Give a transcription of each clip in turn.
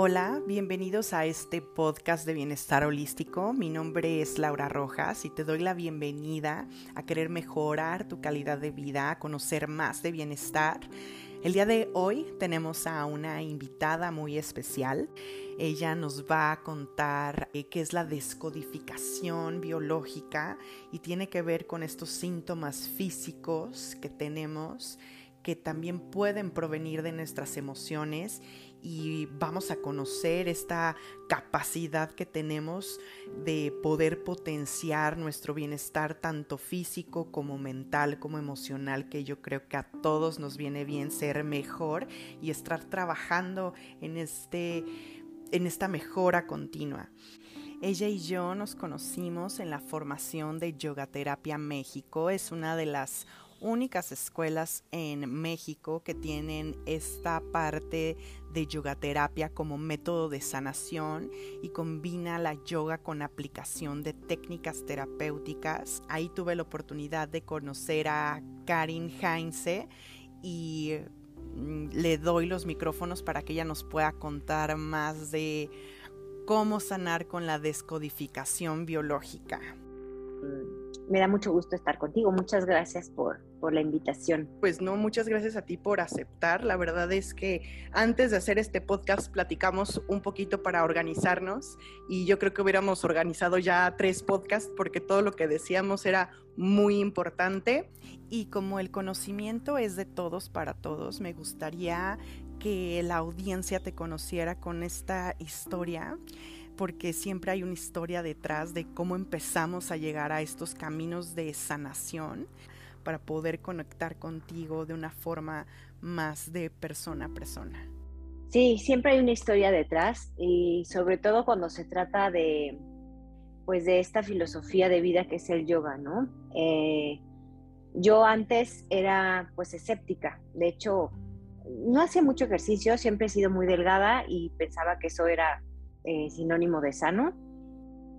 Hola, bienvenidos a este podcast de bienestar holístico. Mi nombre es Laura Rojas y te doy la bienvenida a querer mejorar tu calidad de vida, a conocer más de bienestar. El día de hoy tenemos a una invitada muy especial. Ella nos va a contar eh, qué es la descodificación biológica y tiene que ver con estos síntomas físicos que tenemos que también pueden provenir de nuestras emociones y vamos a conocer esta capacidad que tenemos de poder potenciar nuestro bienestar tanto físico como mental como emocional que yo creo que a todos nos viene bien ser mejor y estar trabajando en este en esta mejora continua. Ella y yo nos conocimos en la formación de Yoga Terapia México. Es una de las únicas escuelas en México que tienen esta parte de yoga terapia como método de sanación y combina la yoga con aplicación de técnicas terapéuticas. Ahí tuve la oportunidad de conocer a Karin Heinze y mm, le doy los micrófonos para que ella nos pueda contar más de cómo sanar con la descodificación biológica. Mm, me da mucho gusto estar contigo. Muchas gracias por, por la invitación. Pues no, muchas gracias a ti por aceptar. La verdad es que antes de hacer este podcast platicamos un poquito para organizarnos y yo creo que hubiéramos organizado ya tres podcasts porque todo lo que decíamos era muy importante. Y como el conocimiento es de todos para todos, me gustaría que la audiencia te conociera con esta historia porque siempre hay una historia detrás de cómo empezamos a llegar a estos caminos de sanación para poder conectar contigo de una forma más de persona a persona. Sí, siempre hay una historia detrás y sobre todo cuando se trata de, pues, de esta filosofía de vida que es el yoga, ¿no? Eh, yo antes era, pues, escéptica. De hecho, no hacía mucho ejercicio, siempre he sido muy delgada y pensaba que eso era eh, sinónimo de sano.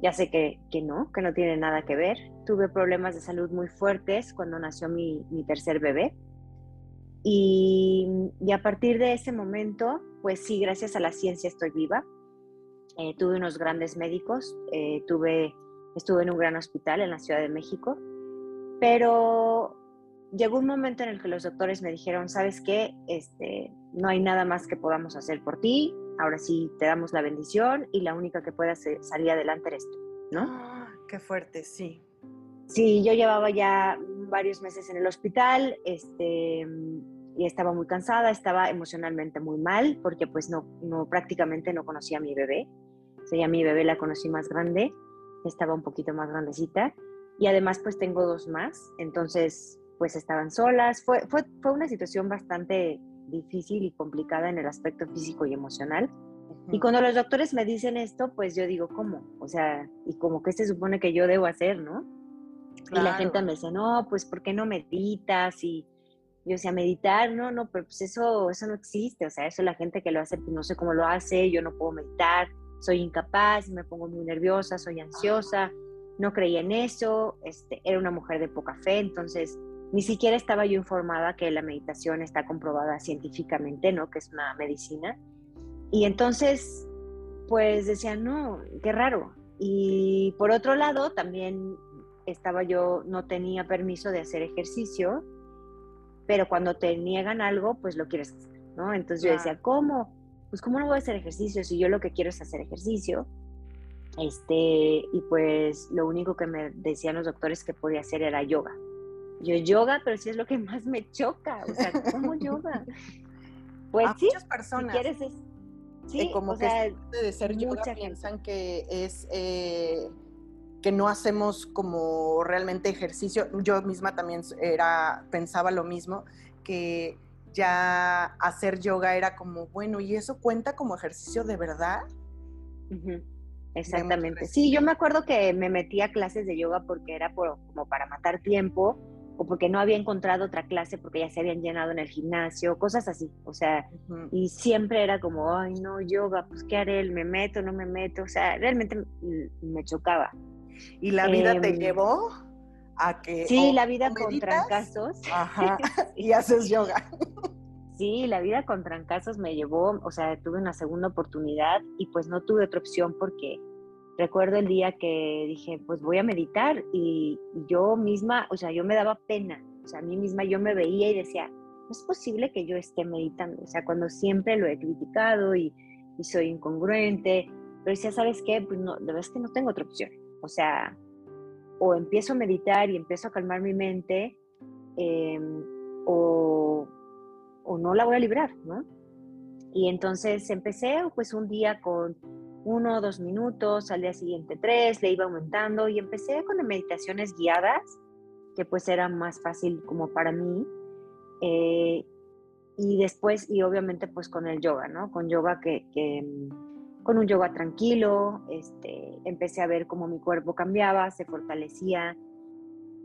Ya sé que, que, no, que no tiene nada que ver. Tuve problemas de salud muy fuertes cuando nació mi, mi tercer bebé. Y, y, a partir de ese momento, pues sí, gracias a la ciencia estoy viva. Eh, tuve unos grandes médicos, eh, tuve, estuve en un gran hospital en la Ciudad de México, pero llegó un momento en el que los doctores me dijeron, ¿sabes qué? Este, no hay nada más que podamos hacer por ti, ahora sí te damos la bendición y la única que pueda salir adelante eres tú, ¿no? Ah, qué fuerte, sí. Sí, yo llevaba ya varios meses en el hospital, este, y estaba muy cansada, estaba emocionalmente muy mal, porque pues no, no prácticamente no conocía a mi bebé. O sea, ya mi bebé la conocí más grande, estaba un poquito más grandecita, y además pues tengo dos más, entonces pues estaban solas. Fue, fue, fue una situación bastante difícil y complicada en el aspecto físico y emocional. Y cuando los doctores me dicen esto, pues yo digo, ¿cómo? O sea, ¿y como que se supone que yo debo hacer, no? Y la gente me dice, no, pues ¿por qué no meditas? Y yo decía, meditar, no, no, pero pues eso, eso no existe, o sea, eso la gente que lo hace, pues no sé cómo lo hace, yo no puedo meditar, soy incapaz, me pongo muy nerviosa, soy ansiosa, no creía en eso, este, era una mujer de poca fe, entonces ni siquiera estaba yo informada que la meditación está comprobada científicamente, ¿no? Que es una medicina. Y entonces, pues decía, no, qué raro. Y por otro lado, también estaba yo, no tenía permiso de hacer ejercicio, pero cuando te niegan algo, pues lo quieres hacer, ¿no? Entonces yo decía, ¿cómo? Pues ¿cómo no voy a hacer ejercicio si yo lo que quiero es hacer ejercicio? Este, y pues lo único que me decían los doctores que podía hacer era yoga. Yo yoga, pero sí es lo que más me choca. O sea, ¿cómo yoga? Pues sí, muchas personas. Si quieres es, sí, como que de ser yoga piensan que es eh, que no hacemos como realmente ejercicio. Yo misma también era pensaba lo mismo que ya hacer yoga era como bueno y eso cuenta como ejercicio de verdad. Exactamente. Sí, yo me acuerdo que me metí a clases de yoga porque era como para matar tiempo o porque no había encontrado otra clase porque ya se habían llenado en el gimnasio, cosas así, o sea, y siempre era como, ay, no, yoga, pues, ¿qué haré? ¿Me meto, no me meto? O sea, realmente me chocaba. ¿Y la vida te em, llevó a que... Sí, la vida con trancazos. Ajá, y haces yoga. Sí, la vida con trancazos me llevó, o sea, tuve una segunda oportunidad y pues no tuve otra opción porque recuerdo el día que dije, pues voy a meditar y yo misma, o sea, yo me daba pena, o sea, a mí misma yo me veía y decía, no es posible que yo esté meditando, o sea, cuando siempre lo he criticado y, soy incongruente, pero decía, ¿sabes qué? Pues no, de verdad es que no tengo otra opción, o sea, o empiezo a meditar y empiezo a calmar mi mente, em, o, o no la voy a librar, ¿no? Y entonces empecé pues un día con uno o dos minutos, al día siguiente tres, le iba aumentando y empecé con meditaciones guiadas, que pues era más fácil como para mí. Eh, y después, y obviamente pues con el yoga, ¿no? Con yoga que, con un yoga tranquilo, este, empecé a ver cómo mi cuerpo cambiaba, se fortalecía,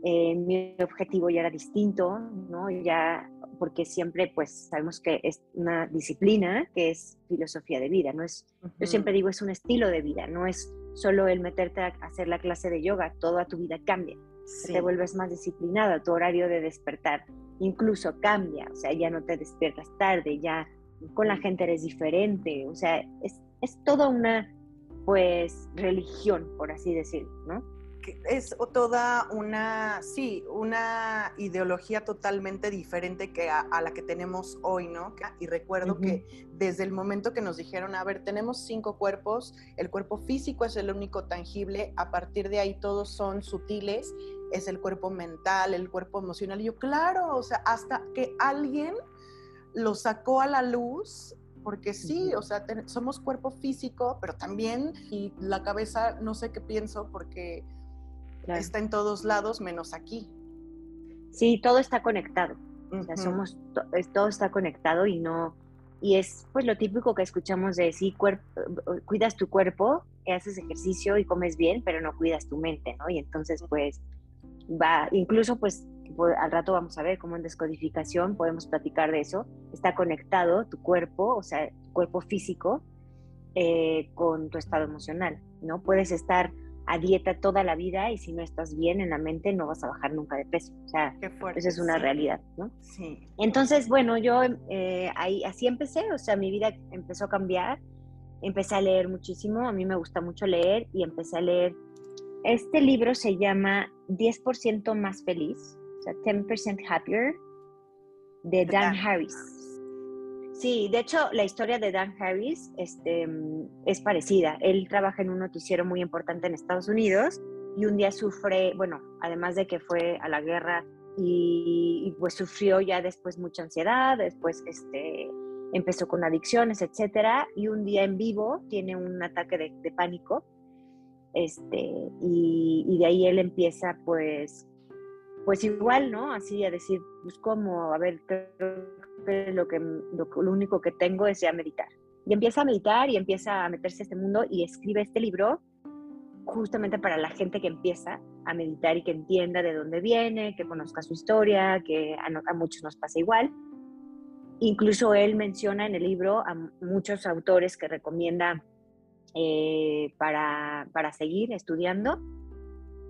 eh, mi objetivo ya era distinto, ¿no? Ya porque siempre pues sabemos que es una disciplina que es filosofía de vida, no es, yo siempre digo es un estilo de vida, no es solo el meterte a hacer la clase de yoga, toda tu vida cambia, te vuelves más disciplinada, tu horario de despertar incluso cambia, o sea, ya no te despiertas tarde, ya con la gente eres diferente, o sea, es, es toda una pues religión, por así decirlo, ¿no? es toda una, sí, una ideología totalmente diferente que a, la que tenemos hoy, ¿no? Y recuerdo que desde el momento que nos dijeron, a ver, tenemos cinco cuerpos, el cuerpo físico es el único tangible, a partir de ahí todos son sutiles, es el cuerpo mental, el cuerpo emocional. Y yo, claro, o sea, hasta que alguien lo sacó a la luz, porque sí, o sea, somos cuerpo físico, pero también, y la cabeza, no sé qué pienso, porque Está en todos lados menos aquí. Sí, todo está conectado. O sea, somos, todo está conectado y no, y es pues lo típico que escuchamos de sí, cuidas tu cuerpo, haces ejercicio y comes bien, pero no cuidas tu mente, ¿no? Y entonces pues va, incluso pues al rato vamos a ver cómo en descodificación podemos platicar de eso, está conectado tu cuerpo, o sea, tu cuerpo físico eh, con tu estado emocional, ¿no? Puedes estar a dieta toda la vida y si no estás bien en la mente no vas a bajar nunca de peso. O sea, esa es una realidad, ¿no? Sí. Entonces, bueno, yo eh, ahí, así empecé, o sea, mi vida empezó a cambiar, empecé a leer muchísimo, a mí me gusta mucho leer y empecé a leer, este libro se llama 10% más feliz, sea, 10% happier, de Dan Harris. Sí, de hecho, la historia de Dan Harris este, es parecida. Él trabaja en un noticiero muy importante en Estados Unidos y un día sufre, bueno, además de que fue a la guerra y, pues sufrió ya después mucha ansiedad, después este, empezó con adicciones, etcétera, y un día en vivo tiene un ataque de, pánico, este, y, y, de ahí él empieza pues, pues igual, ¿no? Así a decir, pues cómo, a ver, lo, que, lo, único que tengo es ya meditar. Y empieza a meditar y empieza a meterse a este mundo y escribe este libro justamente para la gente que empieza a meditar y que entienda de dónde viene, que conozca su historia, que a, muchos nos pasa igual. Incluso él menciona en el libro a muchos autores que recomienda eh, para seguir estudiando.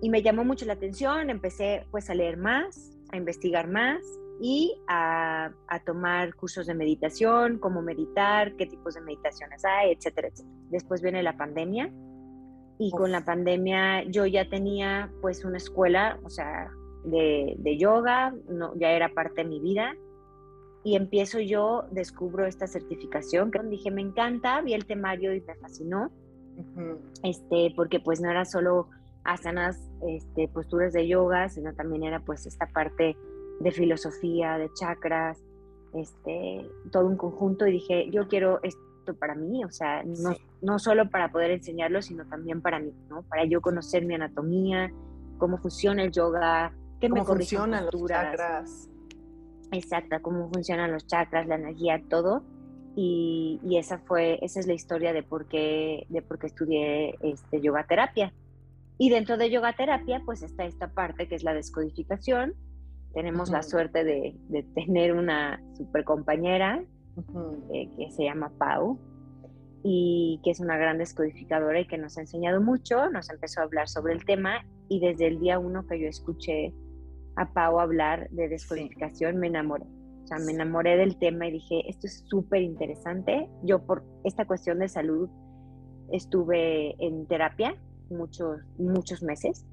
Y me llamó mucho la atención, empecé pues a leer más, a investigar más y a, tomar cursos de meditación, cómo meditar, qué tipos de meditaciones hay, etcétera, etcétera. Después viene la pandemia y con la pandemia yo ya tenía pues una escuela, o sea, de, yoga, no, ya era parte de mi vida y empiezo yo, descubro esta certificación que dije, me encanta, vi el temario y me fascinó, este, porque pues no era solo asanas, este, posturas de yoga, sino también era pues esta parte de filosofía, de chakras, este, todo un conjunto y dije, yo quiero esto para mí, o sea, no, no solo para poder enseñarlo, sino también para mí, ¿no? Para yo conocer mi anatomía, cómo funciona el yoga, qué cómo funcionan los chakras. Exacto, cómo funcionan los chakras, la energía, todo. Y, y, esa fue, esa es la historia de por qué, de por qué estudié este, yoga terapia. Y dentro de yoga terapia, pues está esta parte que es la descodificación, tenemos la suerte de, tener una super compañera eh, que se llama Pau y que es una gran descodificadora y que nos ha enseñado mucho, nos empezó a hablar sobre el tema y desde el día uno que yo escuché a Pau hablar de descodificación me enamoré. O O sea, me enamoré del tema y dije, esto es súper interesante. Yo por esta cuestión de salud estuve en terapia muchos, muchos meses.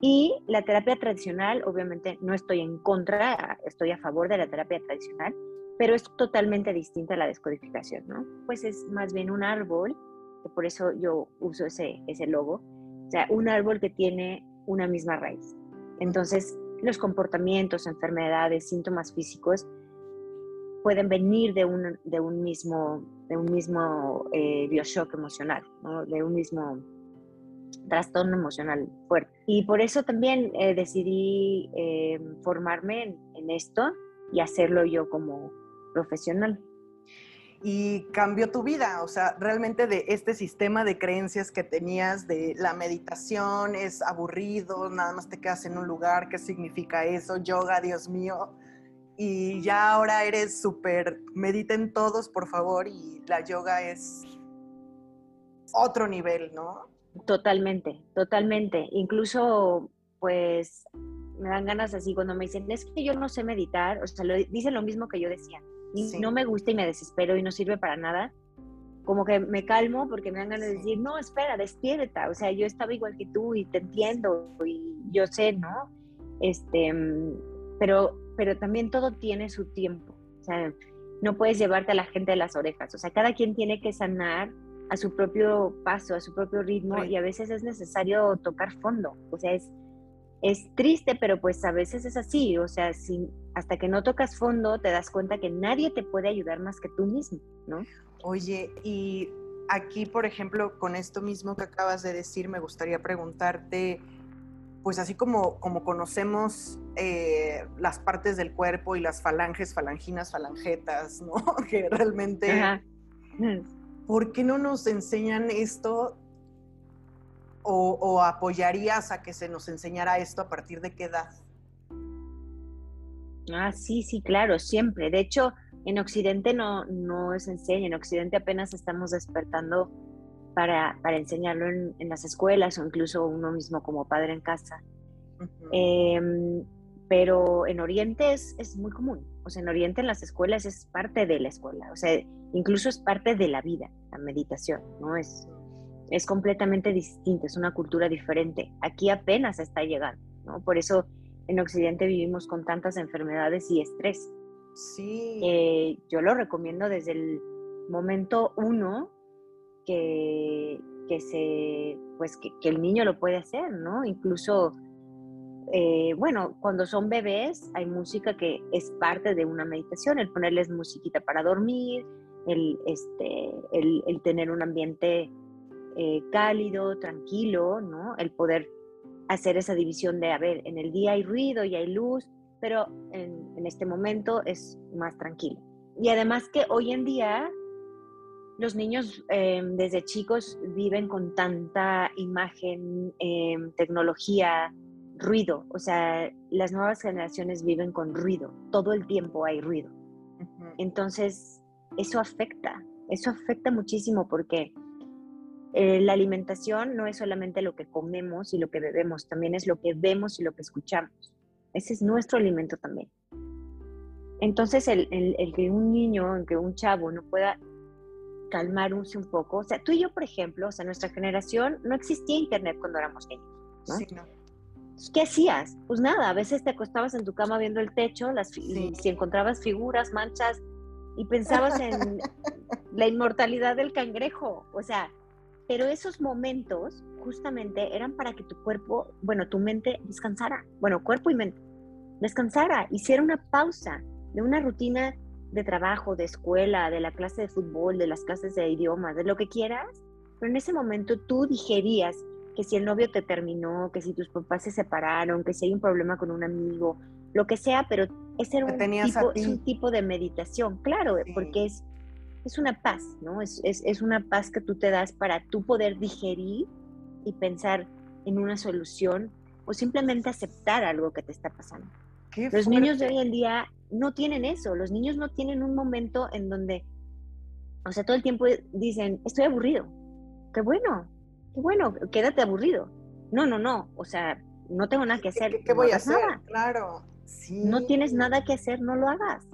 Y la terapia tradicional, obviamente no estoy en contra, estoy a favor de la terapia tradicional, pero es totalmente distinta a la descodificación, ¿no? Pues es más bien un árbol, que por eso yo uso ese, ese logo, o sea, un árbol que tiene una misma raíz. Entonces, los comportamientos, enfermedades, síntomas físicos pueden venir de un, de un mismo, de un mismo eh, bioshock emocional, de un mismo trastorno emocional fuerte. Y por eso también eh, decidí eh, formarme en, esto y hacerlo yo como profesional. Y cambió tu vida, o sea, realmente de este sistema de creencias que tenías de la meditación es aburrido, nada más te quedas en un lugar, ¿qué significa eso? Yoga, Dios mío y ya ahora eres súper, mediten todos, por favor, y la yoga es otro nivel, ¿no? Totalmente, totalmente. Incluso, pues, me dan ganas así cuando me dicen, es que yo no sé meditar, o sea, lo, dicen lo mismo que yo decía, y no me gusta y me desespero y no sirve para nada. Como que me calmo porque me dan ganas de decir, no, espera, despierta. O sea, yo estaba igual que tú y te entiendo y yo sé, ¿no? Este, pero pero también todo tiene su tiempo. O sea, no puedes llevarte a la gente de las orejas. O sea, cada quien tiene que sanar a su propio paso, a su propio ritmo y a veces es necesario tocar fondo. O sea, es, es triste, pero pues a veces es así. O sea, si, hasta que no tocas fondo te das cuenta que nadie te puede ayudar más que tú mismo, ¿no? Oye, y aquí, por ejemplo, con esto mismo que acabas de decir, me gustaría preguntarte, pues así como, como conocemos eh, las partes del cuerpo y las falanges, falanginas, falangetas, ¿no? que realmente... ¿Por qué no nos enseñan esto o, o, apoyarías a que se nos enseñara esto a partir de qué edad? Ah, sí, sí, claro, siempre. De hecho, en Occidente no, no se enseña, en Occidente apenas estamos despertando para, para enseñarlo en, en, las escuelas o incluso uno mismo como padre en casa. Em, pero en Oriente es, es, muy común. Sea, en Oriente en las escuelas es parte de la escuela. O sea, incluso es parte de la vida, la meditación, ¿no? Es, es completamente distinto, es una cultura diferente. Aquí apenas está llegando, ¿no? Por eso en Occidente vivimos con tantas enfermedades y estrés. Sí. Eh, yo lo recomiendo desde el momento uno que, que se, pues que, el niño lo puede hacer, ¿no? Incluso, eh, bueno, cuando son bebés hay música que es parte de una meditación, el ponerles musiquita para dormir, el, este, el, tener un ambiente eh, cálido, tranquilo, ¿no? El poder hacer esa división de, a ver, en el día hay ruido y hay luz, pero en, este momento es más tranquilo. Y además que hoy en día los niños em, desde chicos viven con tanta imagen, tecnología, ruido. O sea, las nuevas generaciones viven con ruido. Todo el tiempo hay ruido. Entonces, eso afecta. Eso afecta muchísimo porque eh, la alimentación no es solamente lo que comemos y lo que bebemos, también es lo que vemos y lo que escuchamos. Ese es nuestro alimento también. Entonces, el, el que un niño, que un chavo no pueda calmarse un poco. O sea, tú y yo, por ejemplo, o sea, nuestra generación no existía internet cuando éramos niños, ¿no? Sí, no. ¿Qué hacías? Pues nada, a veces te acostabas en tu cama viendo el techo, las, y si encontrabas figuras, manchas, y pensabas en la inmortalidad del cangrejo. O sea, pero esos momentos justamente eran para que tu cuerpo, bueno, tu mente descansara, bueno, cuerpo y mente, descansara, hiciera una pausa de una rutina de trabajo, de escuela, de la clase de fútbol, de las clases de idiomas, de lo que quieras, pero en ese momento tú digerías que si el novio te terminó, que si tus papás se separaron, que si hay un problema con un amigo, lo que sea, pero ese era un, tipo, es un tipo de meditación, claro, porque es, es una paz, ¿no? Es, es, es una paz que tú te das para tú poder digerir y pensar en una solución o simplemente aceptar algo que te está pasando. Los niños de hoy en día no tienen eso, los niños no tienen un momento en donde, o sea, todo el tiempo dicen, estoy aburrido. Qué bueno, qué bueno, quédate aburrido. No, no, no, o sea, no tengo nada que hacer. ¿Qué, voy a hacer? Claro. No tienes nada que hacer, no lo hagas.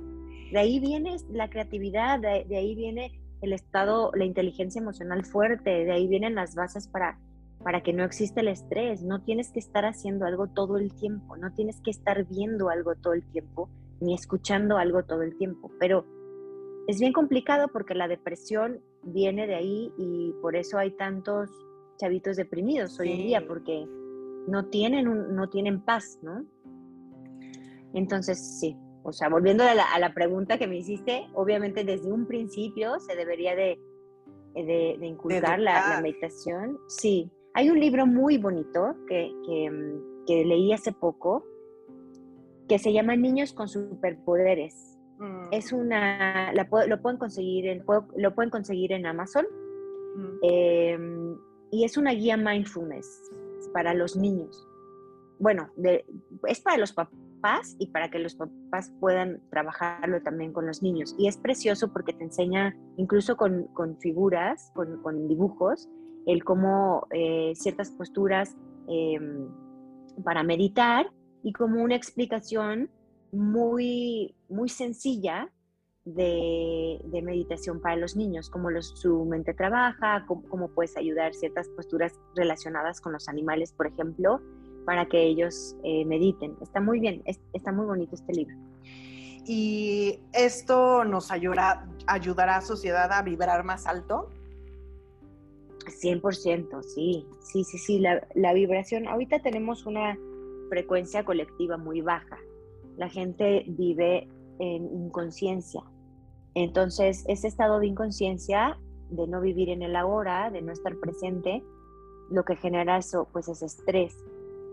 de ahí viene la creatividad, de, ahí viene el estado, la inteligencia emocional fuerte, de ahí vienen las bases para, para que no exista el estrés. No tienes que estar haciendo algo todo el tiempo, no tienes que estar viendo algo todo el tiempo, ni escuchando algo todo el tiempo. Pero es bien complicado porque la depresión viene de ahí y por eso hay tantos chavitos deprimidos hoy en día, porque no tienen, no tienen paz, ¿no? Entonces, sí, o sea, volviendo a la, pregunta que me hiciste, obviamente desde un principio se debería de, de, inculcar la, meditación. Sí, hay un libro muy bonito que, que, leí hace poco que se llama Niños con superpoderes. Mm. Es una, lo pueden conseguir en, lo pueden conseguir en Amazon. Mm. Em, y es una guía mindfulness para los niños. Bueno, es para los papás y para que los papás puedan trabajarlo también con los niños. Y es precioso porque te enseña, incluso con, figuras, con, dibujos, el cómo eh, ciertas posturas em, para meditar y como una explicación muy, muy sencilla de, meditación para los niños, cómo su mente trabaja, cómo, cómo, puedes ayudar ciertas posturas relacionadas con los animales, por ejemplo, para que ellos eh, mediten. Está muy bien, está muy bonito este libro. ¿Y esto nos ayudará, ayudará a la sociedad a vibrar más alto? 100%, sí, sí, sí, sí, la, la vibración, ahorita tenemos una frecuencia colectiva muy baja, la gente vive en inconsciencia, entonces ese estado de inconsciencia, de no vivir en el ahora, de no estar presente, lo que genera eso, pues es estrés,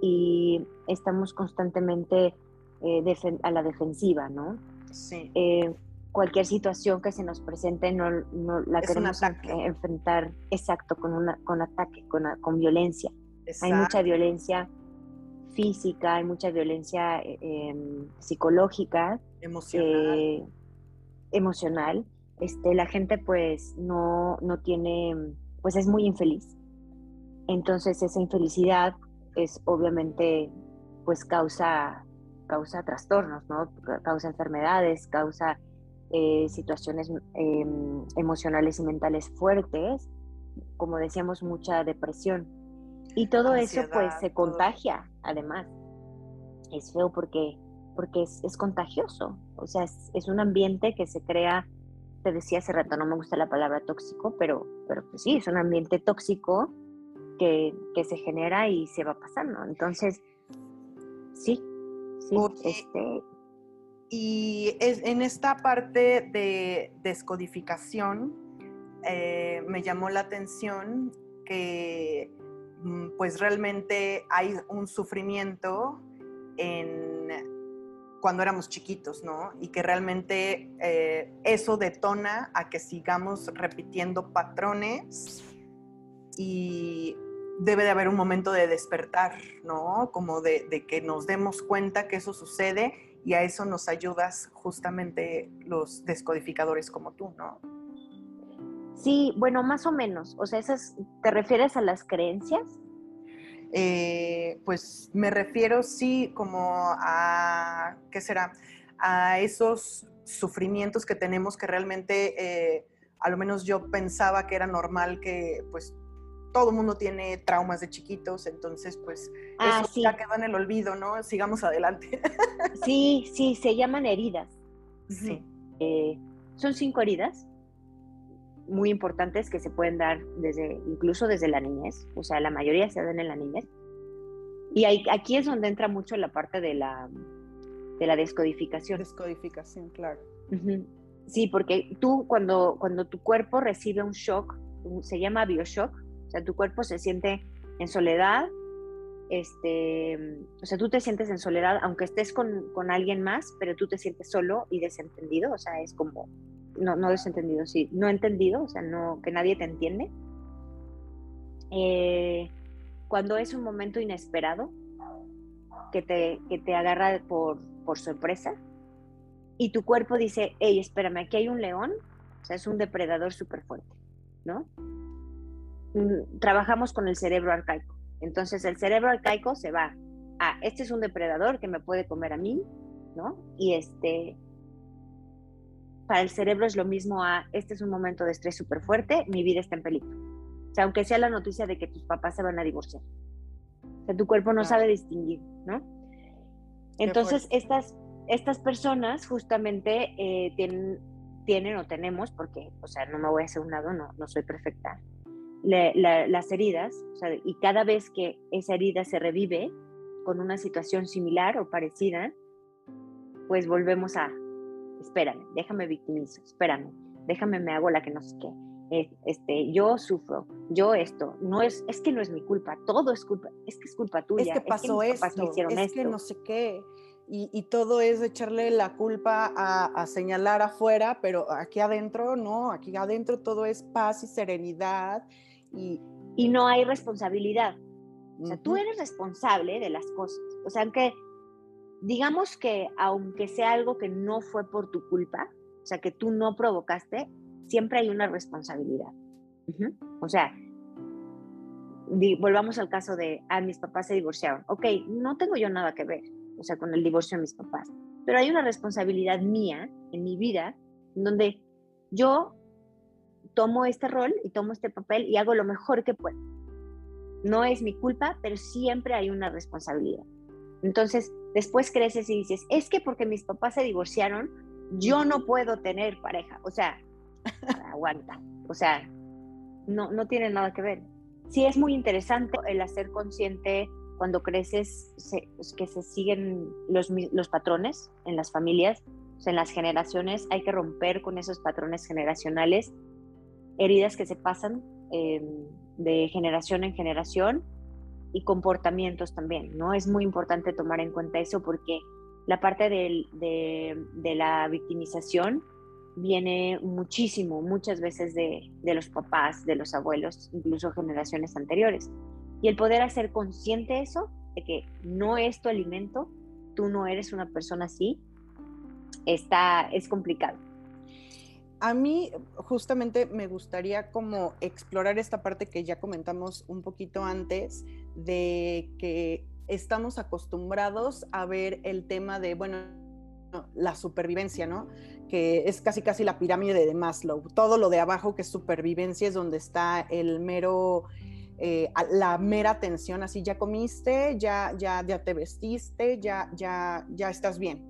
y estamos constantemente eh, a la defensiva, ¿no? Sí. Eh, cualquier situación que se nos presente no, la queremos enfrentar exacto con una con ataque con, con violencia. Hay mucha violencia física hay mucha violencia eh, em, psicológica emocional emocional este la gente pues no no tiene pues es muy infeliz entonces esa infelicidad es obviamente pues causa, causa trastornos, ¿no? Causa enfermedades, causa eh, situaciones em, emocionales y mentales fuertes, como decíamos, mucha depresión. Y todo eso pues se contagia, además. Es feo porque, porque es, contagioso. O sea, es, un ambiente que se crea, te decía hace rato, no me gusta la palabra tóxico, pero, pero pues sí, es un ambiente tóxico que, se genera y se va pasando. Entonces, sí, sí, este... Y es, en esta parte de descodificación, eh, me llamó la atención que mm, pues realmente hay un sufrimiento en cuando éramos chiquitos, ¿no? Y que realmente eh, eso detona a que sigamos repitiendo patrones y debe de haber un momento de despertar, ¿no? Como de, que nos demos cuenta que eso sucede y a eso nos ayudas justamente los descodificadores como tú, ¿no? Sí, bueno, más o menos. O sea, esas, ¿te refieres a las creencias? Eh, pues me refiero, sí, como a, ¿qué será? A esos sufrimientos que tenemos que realmente, eh, a lo menos yo pensaba que era normal que pues todo el mundo tiene traumas de chiquitos, entonces pues ah, eso ya quedó en el olvido, ¿no? Sigamos adelante. Sí, sí, se llaman heridas. Sí. Eh, son cinco heridas muy importantes que se pueden dar desde, incluso desde la niñez, o sea, la mayoría se dan en la niñez. Y aquí es donde entra mucho la parte de la, de la descodificación. Descodificación, claro. Sí, porque tú cuando, cuando tu cuerpo recibe un shock, se llama bioshock, o sea, tu cuerpo se siente en soledad, este, o sea, tú te sientes en soledad, aunque estés con, con, alguien más, pero tú te sientes solo y desentendido, o sea, es como, no, no desentendido, sí, no entendido, o sea, no, que nadie te entiende. Eh, cuando es un momento inesperado, que te, que te agarra por, por sorpresa, y tu cuerpo dice, hey, espérame, aquí hay un león, o sea, es un depredador súper fuerte, ¿no? Mm, trabajamos con el cerebro arcaico. Entonces el cerebro arcaico se va a, este es un depredador que me puede comer a mí, ¿no? Y este, para el cerebro es lo mismo a, este es un momento de estrés súper fuerte, mi vida está en peligro. O sea, aunque sea la noticia de que tus papás se van a divorciar. O sea, tu cuerpo no sabe distinguir, ¿no? Entonces, estas, estas personas justamente eh, tienen, tienen o tenemos, porque, o sea, no me voy a hacer un lado, no, no soy perfecta, las heridas, o sea, y cada vez que esa herida se revive con una situación similar o parecida, pues volvemos a, espérame, déjame victimizo, espérame, déjame me hago la que no sé qué, este, yo sufro, yo esto, no es, es que no es mi culpa, todo es culpa, es que es culpa tuya. Es que pasó esto, es que no sé qué. Y, todo es echarle la culpa a, señalar afuera, pero aquí adentro no, aquí adentro todo es paz y serenidad. Y, y no hay responsabilidad. O sea, tú eres responsable de las cosas. O sea, aunque digamos que aunque sea algo que no fue por tu culpa, o sea, que tú no provocaste, siempre hay una responsabilidad. O sea, volvamos al caso de, ah, mis papás se divorciaron. Ok, no tengo yo nada que ver, o sea, con el divorcio de mis papás, pero hay una responsabilidad mía en mi vida en donde yo tomo este rol y tomo este papel y hago lo mejor que puedo. No es mi culpa, pero siempre hay una responsabilidad. Entonces, después creces y dices, es que porque mis papás se divorciaron, yo no puedo tener pareja. O sea, aguanta. O sea, no, no tiene nada que ver. Sí es muy interesante el hacer consciente cuando creces pues, que se siguen los, los patrones en las familias, en las generaciones. Hay que romper con esos patrones generacionales, heridas que se pasan em, de generación en generación y comportamientos también, ¿no? Es muy importante tomar en cuenta eso porque la parte de, la victimización viene muchísimo, muchas veces de, de, los papás, de los abuelos, incluso generaciones anteriores. Y el poder hacer consciente eso, de que no es tu alimento, tú no eres una persona así, está, es complicado a mí justamente me gustaría como explorar esta parte que ya comentamos un poquito antes, de que estamos acostumbrados a ver el tema de, bueno, la supervivencia, ¿no? Que es casi casi la pirámide de Maslow. Todo lo de abajo que es supervivencia es donde está el mero, eh, la mera atención, así ya comiste, ya, ya, ya te vestiste, ya, ya, ya estás bien.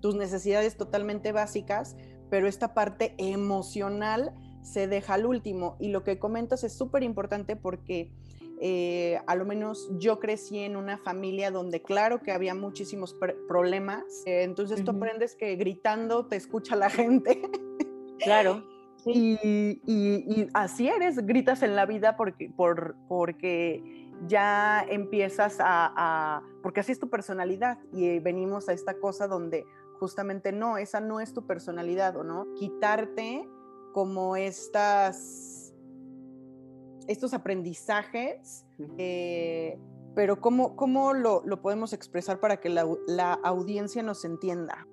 Tus necesidades totalmente básicas, pero esta parte emocional se deja al último. Y lo que comentas es súper importante porque eh, a lo menos yo crecí en una familia donde claro que había muchísimos problemas, eh, entonces tú aprendes que gritando te escucha la gente. Claro. Y, así eres, gritas en la vida porque, por, porque ya empiezas a, a, porque así es tu personalidad y venimos a esta cosa donde justamente no, esa no es tu personalidad, ¿o no? Quitarte como estas, estos aprendizajes, eh, pero ¿cómo, cómo lo, podemos expresar para que la, audiencia nos entienda?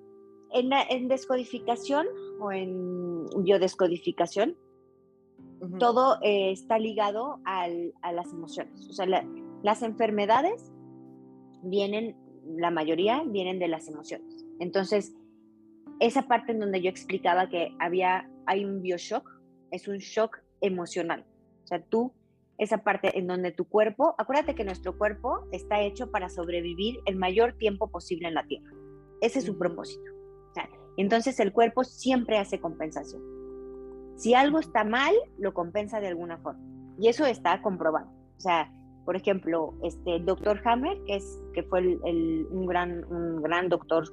En, descodificación o en biodescodificación, todo eh, está ligado a las emociones. O sea, las enfermedades vienen, la mayoría vienen de las emociones. Entonces, esa parte en donde yo explicaba que había, hay un bioshock, es un shock emocional. O sea, tú, esa parte en donde tu cuerpo, acuérdate que nuestro cuerpo está hecho para sobrevivir el mayor tiempo posible en la Tierra. Ese es su propósito. entonces el cuerpo siempre hace compensación. Si algo está mal, lo compensa de alguna forma. Y eso está comprobado. O sea, por ejemplo, este, el doctor Hammer, que, es, que fue un, gran, un gran doctor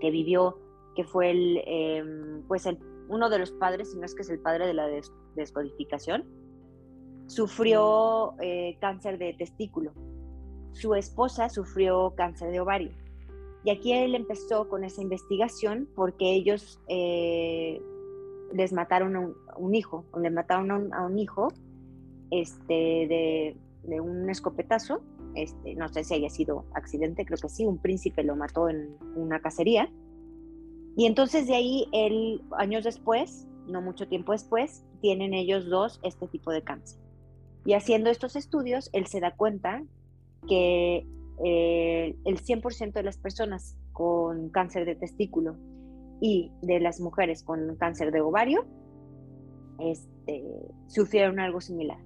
que vivió, que fue el, em, pues el, uno de los padres, si no es que es el padre de la descodificación, sufrió eh, cáncer de testículo. Su esposa sufrió cáncer de ovario. Y aquí él empezó con esa investigación porque ellos eh, les mataron a un, hijo, o le mataron a un, hijo este, de, un escopetazo este, no sé si haya sido accidente, creo que sí, un príncipe lo mató en una cacería. Y entonces de ahí, él, años después, no mucho tiempo después, tienen ellos dos este tipo de cáncer. Y haciendo estos estudios, él se da cuenta que eh, el 100% de las personas con cáncer de testículo y de las mujeres con cáncer de ovario este, sufrieron algo similar.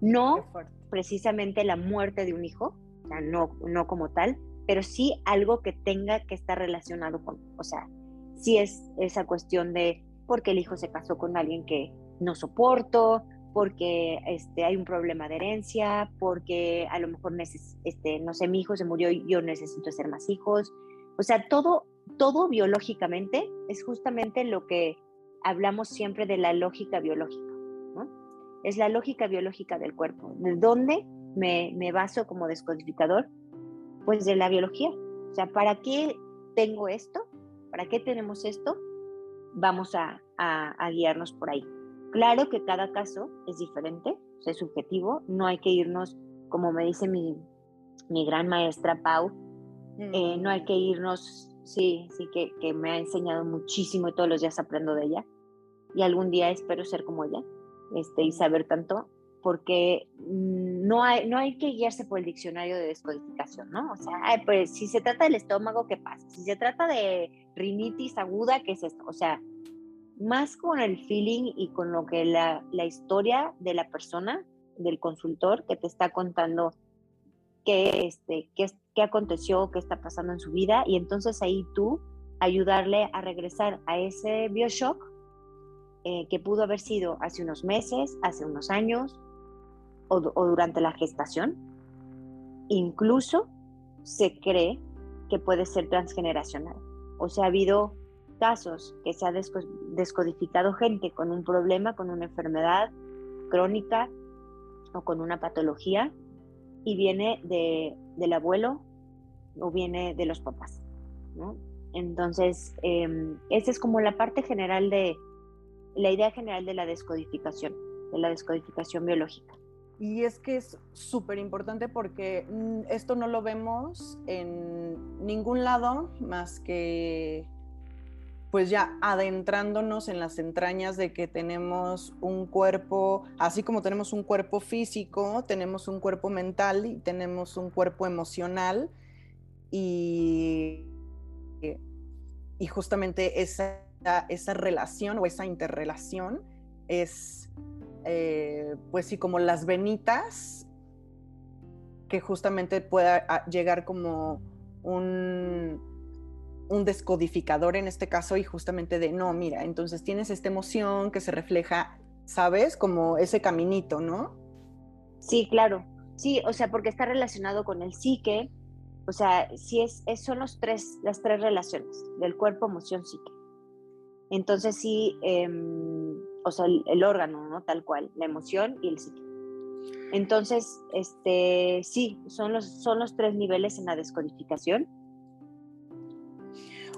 No precisamente la muerte de un hijo, no, no como tal, pero sí algo que tenga que estar relacionado con, o sea, sí es esa cuestión de porque el hijo se casó con alguien que no soporto, porque este, hay un problema de herencia, porque a lo mejor, este, no sé, mi hijo se murió y yo necesito hacer más hijos. O sea, todo, todo biológicamente es justamente lo que hablamos siempre de la lógica biológica. Es la lógica biológica del cuerpo. ¿De dónde me, me baso como descodificador? Pues de la biología. O sea, ¿para qué tengo esto? ¿Para qué tenemos esto? Vamos a, a, guiarnos por ahí. Claro que cada caso es diferente, es subjetivo, no hay que irnos, como me dice mi, mi gran maestra Pau, eh, no hay que irnos Sí, sí, que, que, me ha enseñado muchísimo y todos los días aprendo de ella. Y algún día espero ser como ella este, y saber tanto, porque no hay, no hay que guiarse por el diccionario de descodificación, ¿no? O sea, pues si se trata del estómago, ¿qué pasa? Si se trata de rinitis aguda, ¿qué es esto? O sea, más con el feeling y con lo que la, la historia de la persona, del consultor que te está contando qué, este, qué, qué aconteció, qué está pasando en su vida, y entonces ahí tú ayudarle a regresar a ese bioshock eh, que pudo haber sido hace unos meses, hace unos años o, durante la gestación. Incluso se cree que puede ser transgeneracional. O sea, ha habido casos que se ha descodificado gente con un problema, con una enfermedad crónica o con una patología y viene de, del abuelo o viene de los papás. Entonces, eh, esa es como la parte general de, la idea general de la descodificación, de la descodificación biológica. Y es que es súper importante porque mm, esto no lo vemos en ningún lado más que pues ya adentrándonos en las entrañas de que tenemos un cuerpo, así como tenemos un cuerpo físico, tenemos un cuerpo mental y tenemos un cuerpo emocional y, y justamente esa, esa relación o esa interrelación es eh, pues sí como las venitas que justamente pueda llegar como un un descodificador en este caso y justamente de, no, mira, entonces tienes esta emoción que se refleja, ¿sabes? Como ese caminito, ¿no? Sí, claro. Sí, o sea, porque está relacionado con el psique, o sea, sí es, son los tres, las tres relaciones del cuerpo, emoción, psique. Entonces sí, em, o sea, el, órgano, ¿no? Tal cual, la emoción y el psique. Entonces, este, sí, son los, son los tres niveles en la descodificación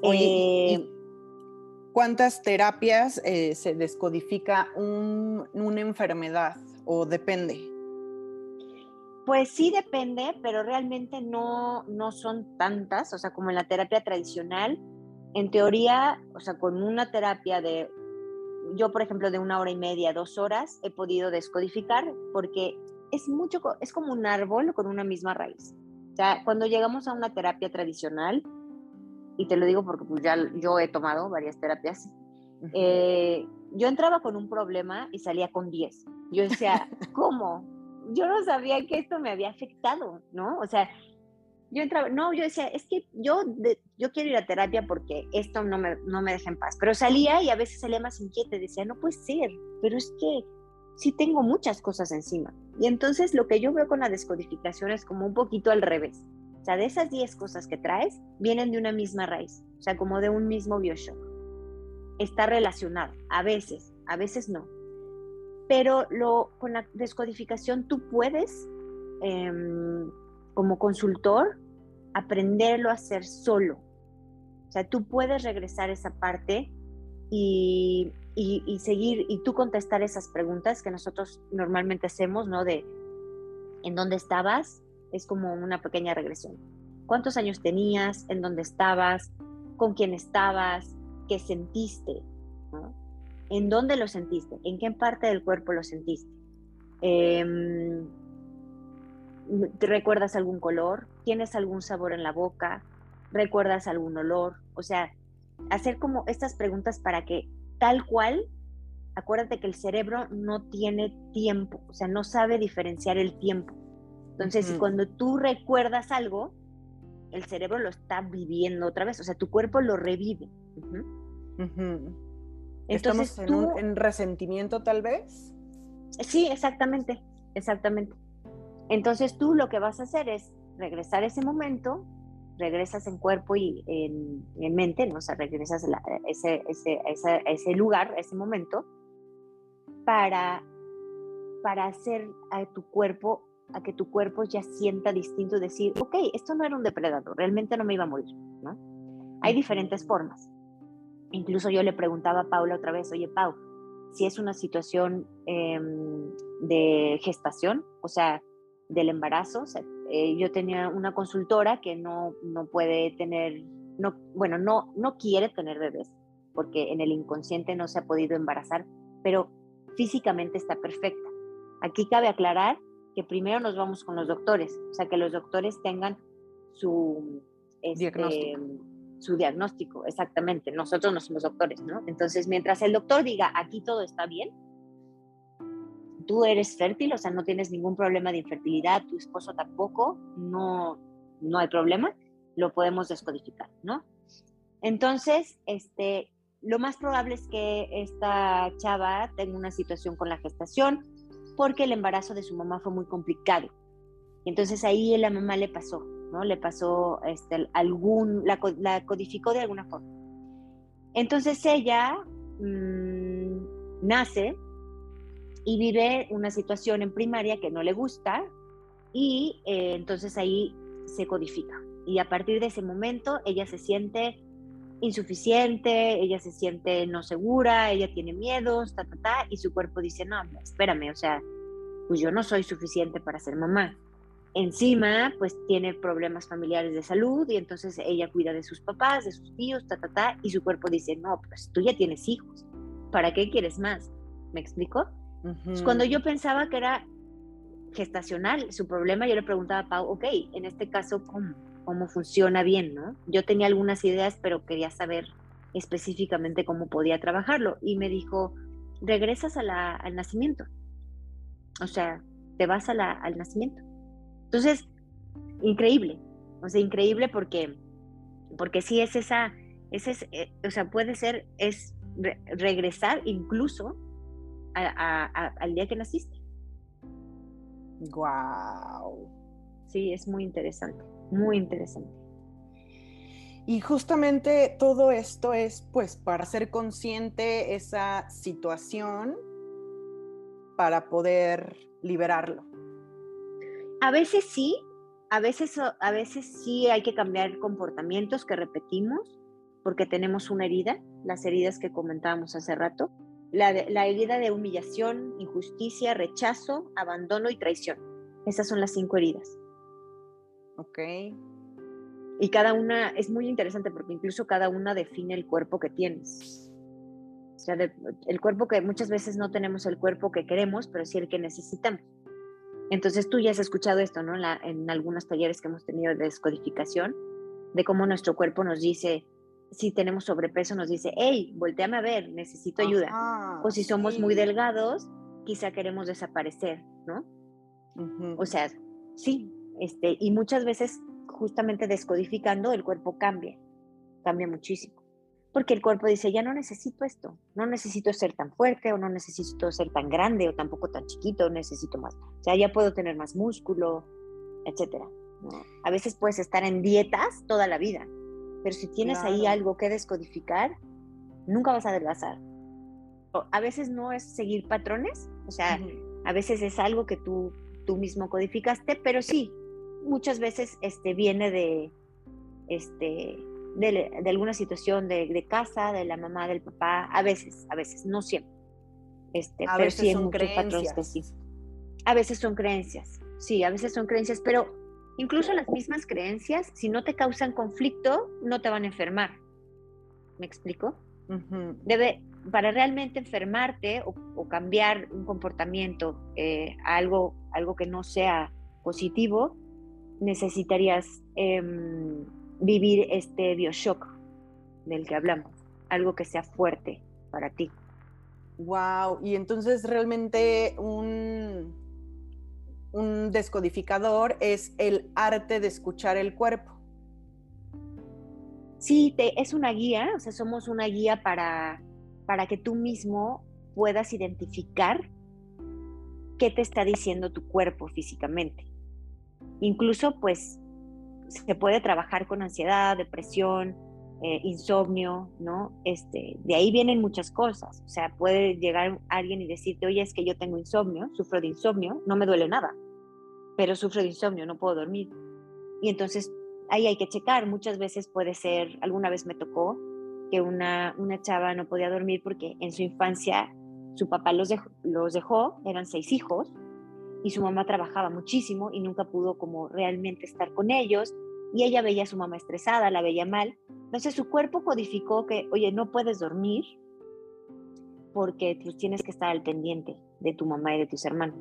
eh, ¿cuántas terapias eh, se descodifica una enfermedad o depende? Pues sí depende, pero realmente no, no son tantas, o sea, como en la terapia tradicional, en teoría, o sea, con una terapia de, yo por ejemplo, de una hora y media, dos horas, he podido descodificar porque es mucho, es como un árbol con una misma raíz. O sea, cuando llegamos a una terapia tradicional, y te lo digo porque pues ya yo he tomado varias terapias, eh, yo entraba con un problema y salía con 10. Yo decía, ¿cómo? Yo no sabía que esto me había afectado, ¿no? O sea, yo entraba, no, yo decía, es que yo, yo quiero ir a terapia porque esto no me, no me deja en paz. Pero salía y a veces salía más inquieta decía, no puede ser, pero es que sí tengo muchas cosas encima. Y entonces lo que yo veo con la descodificación es como un poquito al revés. O sea, de esas 10 cosas que traes, vienen de una misma raíz, o sea, como de un mismo bioshock. Está relacionado, a veces, a veces no. Pero lo, con la descodificación tú puedes, em, como consultor, aprenderlo a hacer solo. O sea, tú puedes regresar esa parte y, y, seguir, y tú contestar esas preguntas que nosotros normalmente hacemos, ¿no? De, ¿en dónde estabas? es como una pequeña regresión. ¿Cuántos años tenías? ¿En dónde estabas? ¿Con quién estabas? ¿Qué sentiste? ¿En dónde lo sentiste? ¿En qué parte del cuerpo lo sentiste? ¿Te recuerdas algún color? ¿Tienes algún sabor en la boca? ¿Recuerdas algún olor? O sea, hacer como estas preguntas para que tal cual, acuérdate que el cerebro no tiene tiempo, o sea, no sabe diferenciar el tiempo. Entonces, cuando tú recuerdas algo, el cerebro lo está viviendo otra vez, o sea, tu cuerpo lo revive. Entonces, ¿Estamos en, en resentimiento tal vez? Sí, exactamente, exactamente. Entonces tú lo que vas a hacer es regresar a ese momento, regresas en cuerpo y en, mente, ¿no? o sea, regresas a ese, ese, ese, lugar, a ese momento, para, para hacer a tu cuerpo, a que tu cuerpo ya sienta distinto y decir, ok, esto no era un depredador, realmente no me iba a morir, ¿no? Hay diferentes formas. Incluso yo le preguntaba a Paula otra vez, oye, Pau, si es una situación em, de gestación, o sea, del embarazo, eh, yo tenía una consultora que no, no puede tener, no, bueno, no, no quiere tener bebés, porque en el inconsciente no se ha podido embarazar, pero físicamente está perfecta. Aquí cabe aclarar que primero nos vamos con los doctores, o sea, que los doctores tengan su, este, su diagnóstico, exactamente. Nosotros no somos doctores, ¿no? Entonces, mientras el doctor diga, aquí todo está bien, tú eres fértil, o sea, no tienes ningún problema de infertilidad, tu esposo tampoco, no, no hay problema, lo podemos descodificar, ¿no? Entonces, este, lo más probable es que esta chava tenga una situación con la gestación porque el embarazo de su mamá fue muy complicado. Entonces ahí la mamá le pasó, ¿no? Le pasó este, algún, la, codificó de alguna forma. Entonces ella mm, nace y vive una situación en primaria que no le gusta y eh, entonces ahí se codifica. Y a partir de ese momento ella se siente insuficiente, ella se siente no segura, ella tiene miedos, ta, ta, ta, y su cuerpo dice, no, espérame, o sea, pues yo no soy suficiente para ser mamá. Encima, pues tiene problemas familiares de salud y entonces ella cuida de sus papás, de sus tíos, ta, ta, ta, y su cuerpo dice, no, pues tú ya tienes hijos, ¿para qué quieres más? ¿Me explico? Cuando yo pensaba que era gestacional su problema, yo le preguntaba a Pau, ok, en este caso, ¿cómo, cómo funciona bien? ¿no? Yo tenía algunas ideas, pero quería saber específicamente cómo podía trabajarlo. Y me dijo, regresas a la, al nacimiento. O sea, te vas a la, al nacimiento. Entonces, increíble. O sea, increíble porque, porque sí es esa, es, eh, o sea, puede ser, es regresar incluso al día que naciste. Wow. Sí, es muy interesante, muy interesante. Y justamente todo esto es pues para ser consciente esa situación para poder liberarlo. A veces sí, a veces, a veces sí hay que cambiar comportamientos que repetimos porque tenemos una herida, las heridas que comentábamos hace rato la, herida de humillación, injusticia, rechazo, abandono y traición. Esas son las cinco heridas. Ok. Y cada una es muy interesante porque incluso cada una define el cuerpo que tienes. O sea, el cuerpo que muchas veces no tenemos el cuerpo que queremos, pero sí el que necesitamos. Entonces tú ya has escuchado esto, ¿no? en algunos talleres que hemos tenido de descodificación, de cómo nuestro cuerpo nos dice, si tenemos sobrepeso nos dice, hey, volteame a ver, necesito ayuda. o si somos muy delgados, quizá queremos desaparecer, ¿no? O sea, sí, este, y muchas veces justamente descodificando el cuerpo cambia, cambia muchísimo. Porque el cuerpo dice, ya no necesito esto, no necesito ser tan fuerte o no necesito ser tan grande o tampoco tan chiquito, necesito más. O sea, ya puedo tener más músculo, etcétera. A veces puedes estar en dietas toda la vida, pero si tienes ahí algo que descodificar, nunca vas a adelgazar. A veces no es seguir patrones, o sea, a veces es algo que tú, tú mismo codificaste, pero sí, muchas veces este, viene de, este, de, alguna situación de, casa, de la mamá, del papá, a veces, a veces, no siempre. Este, a veces son creencias. A veces son creencias, sí, a veces son creencias, pero Incluso las mismas creencias, si no te causan conflicto, no te van a enfermar. ¿Me explico? Debe, para realmente enfermarte o, cambiar un comportamiento eh, a algo, algo que no sea positivo, necesitarías em, vivir este bioshock. del que hablamos, algo que sea fuerte para ti. Wow, y entonces realmente un, un descodificador es el arte de escuchar el cuerpo. Sí, te, es una guía, o sea, somos una guía para, para que tú mismo puedas identificar qué te está diciendo tu cuerpo físicamente. Incluso, pues, se puede trabajar con ansiedad, depresión, eh, insomnio, ¿no? Este, de ahí vienen muchas cosas. O sea, puede llegar alguien y decirte, oye, es que yo tengo insomnio, sufro de insomnio, no me duele nada, pero sufro de insomnio, no puedo dormir. Y entonces ahí hay que checar. Muchas veces puede ser, alguna vez me tocó que una, una chava no podía dormir porque en su infancia su papá los dejó, los dejó, eran seis hijos, y su mamá trabajaba muchísimo y nunca pudo como realmente estar con ellos y ella veía a su mamá estresada, la veía mal. Entonces su cuerpo codificó que, oye, no puedes dormir porque tú tienes que estar al pendiente de tu mamá y de tus hermanos.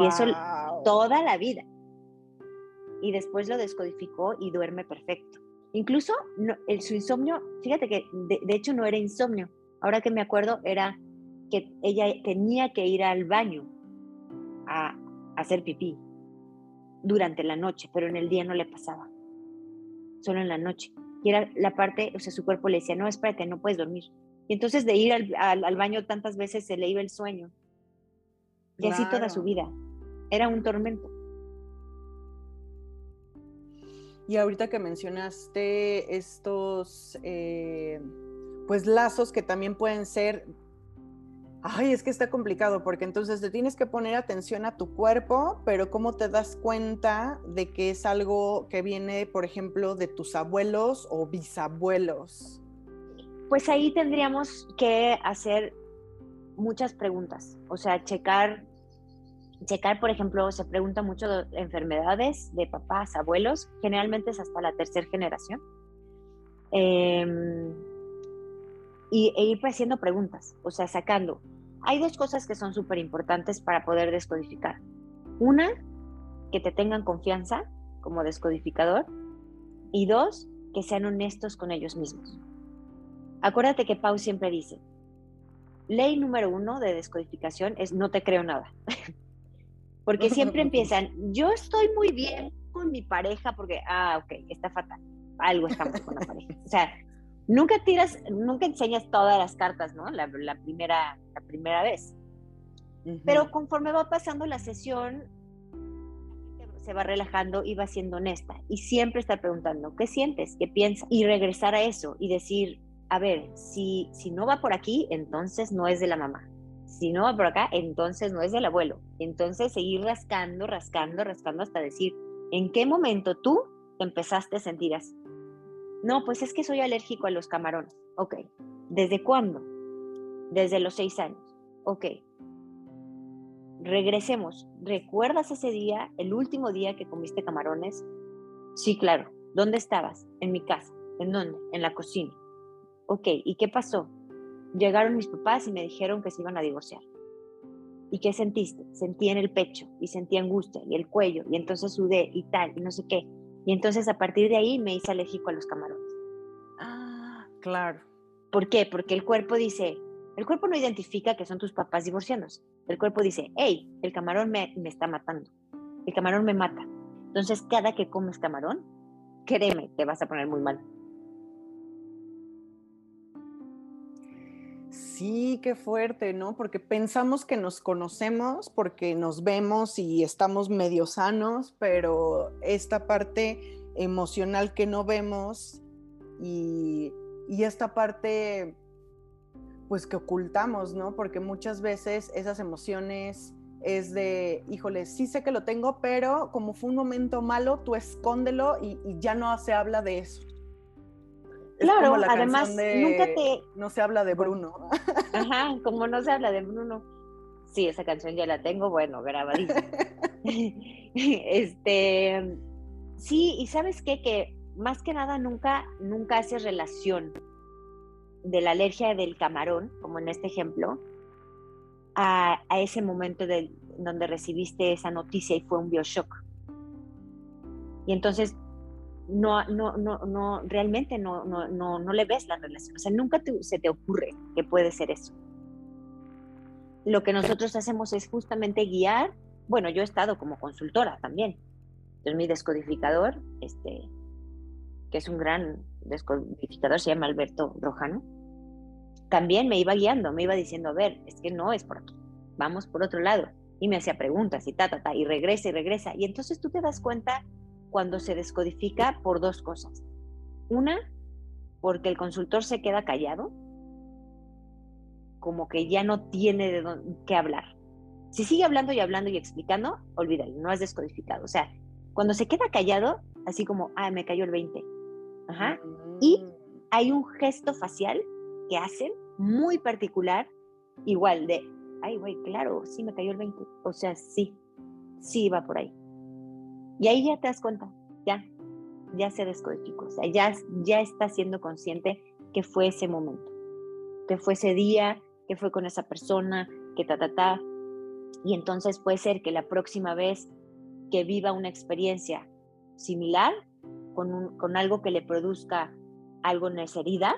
Y eso toda la vida. Y después lo descodificó y duerme perfecto. Incluso el, su insomnio, fíjate que de, hecho no era insomnio. Ahora que me acuerdo, era que ella tenía que ir al baño a, a hacer pipí durante la noche, pero en el día no le pasaba solo en la noche. Y era la parte, o sea, su cuerpo le decía, no, espérate, no puedes dormir. Y entonces de ir al, baño tantas veces se le iba el sueño. Y así toda su vida. Era un tormento. Y ahorita que mencionaste estos, eh, pues lazos que también pueden ser Ay, es que está complicado porque entonces te tienes que poner atención a tu cuerpo, pero ¿cómo te das cuenta de que es algo que viene, por ejemplo, de tus abuelos o bisabuelos? Pues ahí tendríamos que hacer muchas preguntas, o sea, checar, checar, por ejemplo, se pregunta mucho de enfermedades de papás, abuelos, generalmente es hasta la tercera generación. Em, y, e ir haciendo preguntas, o sea, sacando hay dos cosas que son súper importantes para poder descodificar. Una, que te tengan confianza como descodificador. Y dos, que sean honestos con ellos mismos. Acuérdate que Pau siempre dice, ley número uno de descodificación es no te creo nada. porque siempre empiezan, yo estoy muy bien con mi pareja porque, ah, ok, está fatal, algo estamos con la pareja. O sea, nunca tiras, nunca enseñas todas las cartas, ¿no? La, primera, la primera vez. Pero conforme va pasando la sesión, se va relajando y va siendo honesta. Y siempre estar preguntando, ¿qué sientes? ¿Qué piensas? Y regresar a eso y decir, a ver, si, si no va por aquí, entonces no es de la mamá. Si no va por acá, entonces no es del abuelo. Entonces seguir rascando, rascando, rascando hasta decir, ¿en qué momento tú empezaste a sentir así? No, pues es que soy alérgico a los camarones. Ok. ¿Desde cuándo? Desde los seis años. Ok. Regresemos. ¿Recuerdas ese día, el último día que comiste camarones? Sí, claro. ¿Dónde estabas? En mi casa. ¿En dónde? En la cocina. Ok. ¿Y qué pasó? Llegaron mis papás y me dijeron que se iban a divorciar. ¿Y qué sentiste? Sentí en el pecho y sentí angustia y el cuello y entonces sudé y tal y no sé qué. Y entonces a partir de ahí me hice alérgico a los camarones. Ah, claro. ¿Por qué? Porque el cuerpo dice, el cuerpo no identifica que son tus papás divorciándose. El cuerpo dice, hey, el camarón me, me está matando. El camarón me mata. Entonces cada que comes camarón, créeme, te vas a poner muy mal. Sí, qué fuerte, ¿no? Porque pensamos que nos conocemos porque nos vemos y estamos medio sanos, pero esta parte emocional que no vemos y, esta parte, pues que ocultamos, ¿no? Porque muchas veces esas emociones es de, híjole, sí sé que lo tengo, pero como fue un momento malo, tú escóndelo y ya no se habla de eso claro, además nunca te... No se habla de Bruno. Ajá, como no se habla de Bruno. Sí, esa canción ya la tengo, bueno, grabadita. este, sí, y sabes qué, que más que nada nunca, nunca haces relación de la alergia del camarón, como en este ejemplo, a, a ese momento de, donde recibiste esa noticia y fue un bioshock. Y entonces no, no, no, no, realmente no, no, no, no le ves la relación. O sea, nunca se te ocurre que puede ser eso. Lo que nosotros hacemos es justamente guiar. Bueno, yo he estado como consultora también. Entonces, mi descodificador, este, que es un gran descodificador, se llama Alberto Rojano, también me iba guiando, me iba diciendo, a ver, es que no es por aquí, vamos por otro lado. Y me hacía preguntas y ta, ta, ta, y regresa y regresa. Y entonces tú te das cuenta cuando se descodifica por dos cosas. Una, porque el consultor se queda callado, como que ya no tiene de qué hablar. Si sigue hablando y hablando y explicando, olvídalo, no has descodificado. O sea, cuando se queda callado, así como, ah, me cayó el 20. Ajá. Y hay un gesto facial que hacen muy particular, igual de, ay, güey, claro, sí me cayó el 20. O sea, sí, sí va por ahí. Y ahí ya te das cuenta, ya, ya se descodificó, o sea, ya, ya está siendo consciente que fue ese momento, que fue ese día, que fue con esa persona, que ta, ta, ta. Y entonces puede ser que la próxima vez que viva una experiencia similar, con, con algo que le produzca algo en esa herida,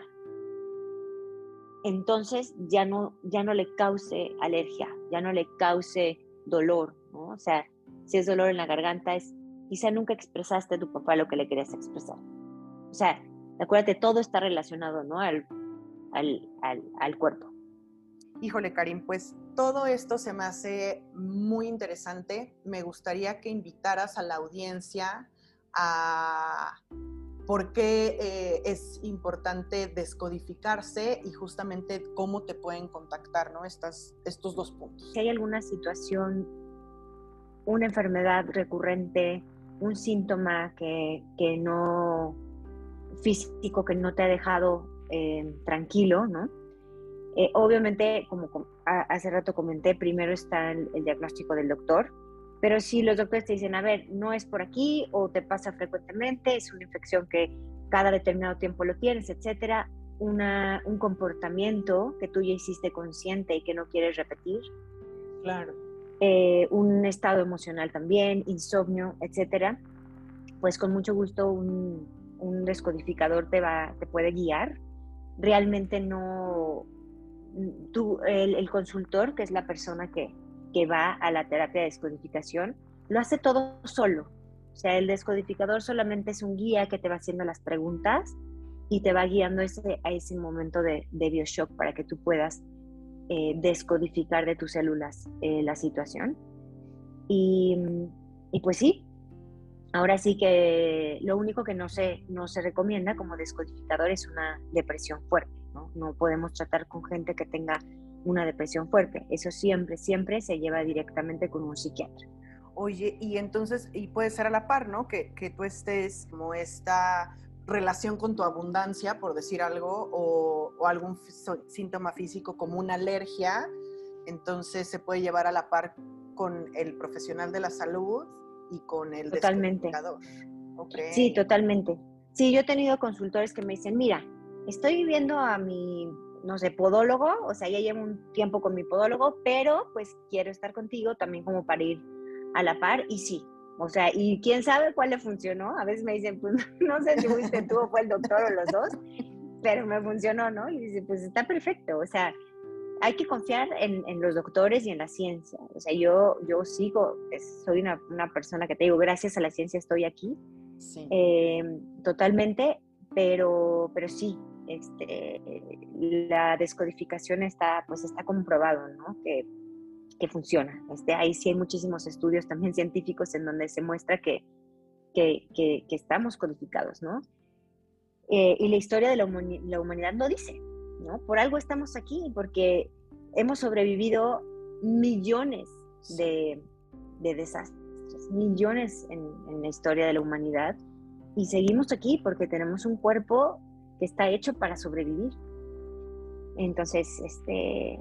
entonces ya no, ya no le cause alergia, ya no le cause dolor. O sea, si es dolor en la garganta, es quizá nunca expresaste a tu papá lo que le querías expresar. O sea, acuérdate, todo está relacionado, ¿no? Al, al, al, al cuerpo. Híjole, Karim, pues todo esto se me hace muy interesante. Me gustaría que invitaras a la audiencia a por qué eh, es importante descodificarse y justamente cómo te pueden contactar, ¿no? Estas, estos dos puntos. Si hay alguna situación, una enfermedad recurrente, un síntoma que, que no físico que no te ha dejado eh, tranquilo, ¿no? Eh, obviamente, como hace rato comenté, primero está el diagnóstico del doctor, pero si los doctores te dicen, a ver, no es por aquí o te pasa frecuentemente, es una infección que cada determinado tiempo lo tienes, etcétera, una, un comportamiento que tú ya hiciste consciente y que no quieres repetir. Claro. Eh, un estado emocional también, insomnio, etcétera, pues con mucho gusto un, un descodificador te, va, te puede guiar. Realmente no, tú, el, consultor, que es la persona que, que va a la terapia de descodificación, lo hace todo solo. O sea, el descodificador solamente es un guía que te va haciendo las preguntas y te va guiando ese, a ese momento de, de bioshock para que tú puedas eh, descodificar de tus células eh, la situación. Y, y, pues sí, ahora sí que lo único que no se, no se recomienda como descodificador es una depresión fuerte. ¿no? no podemos tratar con gente que tenga una depresión fuerte. Eso siempre, siempre se lleva directamente con un psiquiatra. Oye, y entonces, y puede ser a la par, ¿no? Que, que tú estés como esta relación con tu abundancia, por decir algo, o, o, algún síntoma físico como una alergia, entonces se puede llevar a la par con el profesional de la salud y con el totalmente. Okay. Sí, totalmente. Sí, yo he tenido consultores que me dicen, mira, estoy viviendo a mi no sé, podólogo, o sea, ya llevo un tiempo con mi podólogo, pero pues quiero estar contigo también como para ir a la par y sí, o sea, y quién sabe cuál le funcionó, a veces me dicen, pues no sé si fuiste tú o fue el doctor o los dos, pero me funcionó, ¿no? Y dice, pues está perfecto, o sea, hay que confiar en, en, los doctores y en la ciencia. O sea, yo, yo sigo, soy una, una, persona que te digo, gracias a la ciencia estoy aquí. Sí. Eh, totalmente, pero, pero sí, este, la descodificación está, pues está comprobado, ¿no? Que, que funciona. Este, ahí sí hay muchísimos estudios también científicos en donde se muestra que, que, que, estamos codificados, ¿no? Eh, y la historia de la, la, humanidad lo dice, ¿no? Por algo estamos aquí, porque hemos sobrevivido millones de, de desastres, millones en, en la historia de la humanidad, y seguimos aquí porque tenemos un cuerpo que está hecho para sobrevivir. Entonces, este,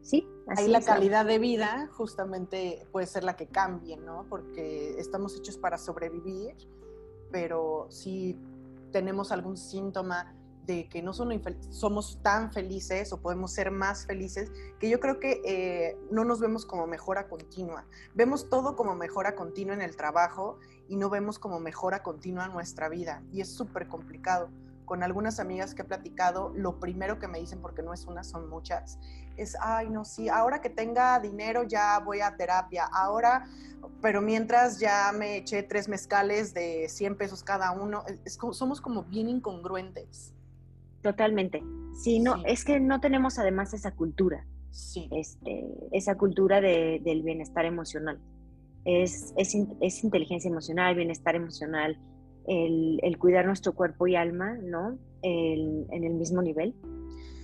sí. Así Ahí la calidad de vida justamente puede ser la que cambie, ¿no? Porque estamos hechos para sobrevivir, pero si tenemos algún síntoma de que no somos tan felices o podemos ser más felices, que yo creo que eh, no nos vemos como mejora continua. Vemos todo como mejora continua en el trabajo y no vemos como mejora continua nuestra vida. Y es súper complicado. Con algunas amigas que he platicado, lo primero que me dicen, porque no es una, son muchas, es, ay, no, sí, ahora que tenga dinero ya voy a terapia, ahora, pero mientras ya me eché tres mezcales de 100 pesos cada uno, somos como bien incongruentes. Totalmente. Sí, no, es que no tenemos además esa cultura. Sí. Este, esa cultura del bienestar emocional. Es, es, es, inteligencia emocional, bienestar emocional, el, el, cuidar nuestro cuerpo y alma, ¿no? El, en el mismo nivel.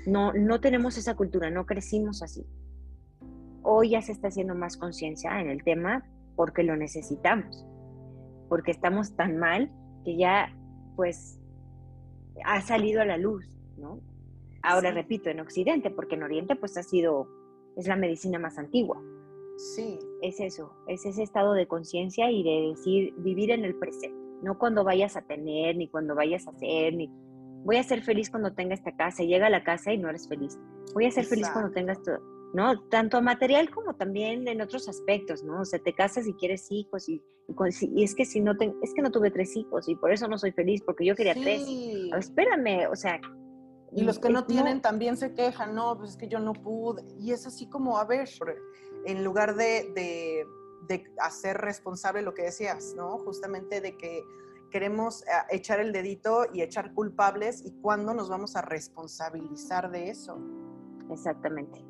No, no tenemos esa cultura, no crecimos así. Hoy ya se está haciendo más conciencia en el tema porque lo necesitamos, porque estamos tan mal que ya, pues, ha salido a la luz, ¿no? Ahora repito, en Occidente, porque en Oriente pues ha sido, es la medicina más antigua. Sí. Es eso, es ese estado de conciencia y de decir, vivir en el presente, no cuando vayas a tener, ni cuando vayas a hacer, ni voy a ser feliz cuando tenga esta casa, y llega a la casa y no eres feliz. Voy a ser feliz cuando tengas todo, ¿no? Tanto material como también en otros aspectos, ¿no? O sea, te casas y quieres hijos y, y, es que si no es que no tuve tres hijos y por eso no soy feliz porque yo quería tres. espérame, o sea. Y los que no tienen también se quejan, no, pues es que yo no pude. Y es así como, a ver, en lugar de, de, de hacer responsable lo que decías, ¿no? Justamente de que queremos eh, echar el dedito y echar culpables y cuándo nos vamos a responsabilizar de eso. Exactamente.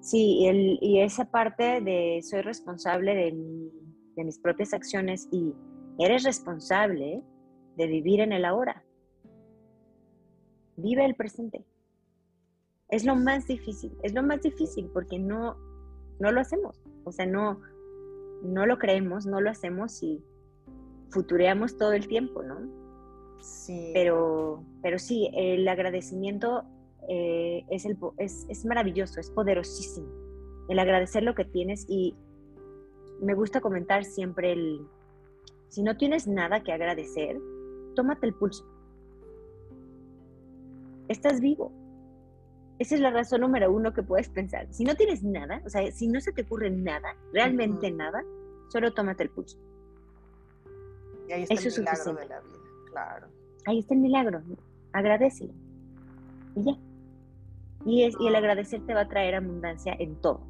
Sí, el, y esa parte de soy responsable de, de mis propias acciones y eres responsable de vivir en el ahora. Vive el presente. Es lo más difícil, es lo más difícil porque no, no lo hacemos. O sea, no, no lo creemos, no lo hacemos y futureamos todo el tiempo, ¿no? Sí. Pero, pero sí, el agradecimiento eh, es, el, es, es maravilloso, es poderosísimo. El agradecer lo que tienes y me gusta comentar siempre el, si no tienes nada que agradecer, tómate el pulso. Estás vivo. Esa es la razón número uno que puedes pensar. Si no tienes nada, o sea, si no se te ocurre nada, realmente nada, solo tómate el pulso. Y ahí está el milagro de la vida, claro. Ahí está el milagro. Agradecelo. Y ya. Y, es, y el agradecer te va a traer abundancia en todo.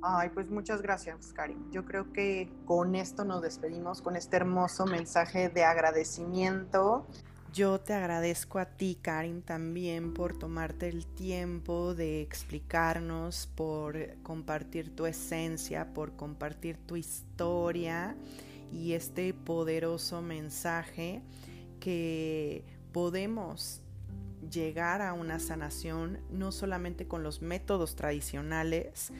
Ay, pues muchas gracias, Karin. Yo creo que con esto nos despedimos, con este hermoso mensaje de agradecimiento. Yo te agradezco a ti, Karin, también por tomarte el tiempo de explicarnos, por compartir tu esencia, por compartir tu historia y este poderoso mensaje que podemos llegar a una sanación no solamente con los métodos tradicionales,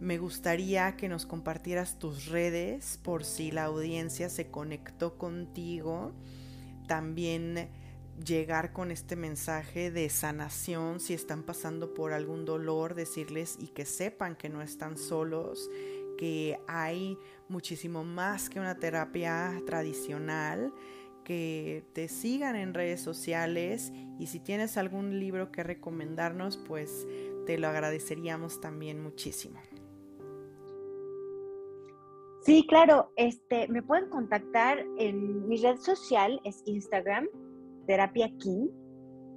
me gustaría que nos compartieras tus redes por si la audiencia se conectó contigo. También llegar con este mensaje de sanación si están pasando por algún dolor, decirles y que sepan que no están solos, que hay muchísimo más que una terapia tradicional, que te sigan en redes sociales y si tienes algún libro que recomendarnos, pues te lo agradeceríamos también muchísimo. Sí, claro, este, me pueden contactar en mi red social, es Instagram, Terapia King,